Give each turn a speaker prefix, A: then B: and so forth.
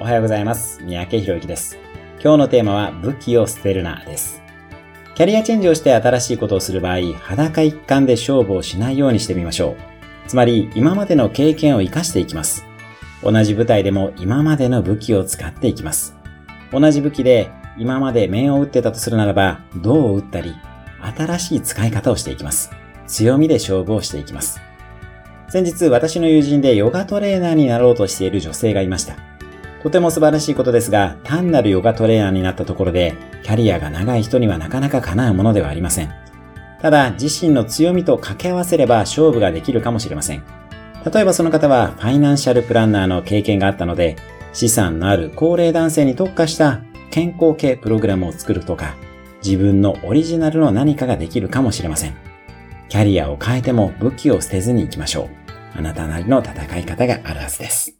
A: おはようございます。三宅博之です。今日のテーマは武器を捨てるなです。キャリアチェンジをして新しいことをする場合、裸一貫で勝負をしないようにしてみましょう。つまり、今までの経験を活かしていきます。同じ舞台でも今までの武器を使っていきます。同じ武器で今まで面を打ってたとするならば、銅を打ったり、新しい使い方をしていきます。強みで勝負をしていきます。先日私の友人でヨガトレーナーになろうとしている女性がいました。とても素晴らしいことですが、単なるヨガトレーナーになったところで、キャリアが長い人にはなかなか叶うものではありません。ただ、自身の強みと掛け合わせれば勝負ができるかもしれません。例えばその方はファイナンシャルプランナーの経験があったので、資産のある高齢男性に特化した健康系プログラムを作るとか、自分のオリジナルの何かができるかもしれません。キャリアを変えても武器を捨てずに行きましょう。あなたなりの戦い方があるはずです。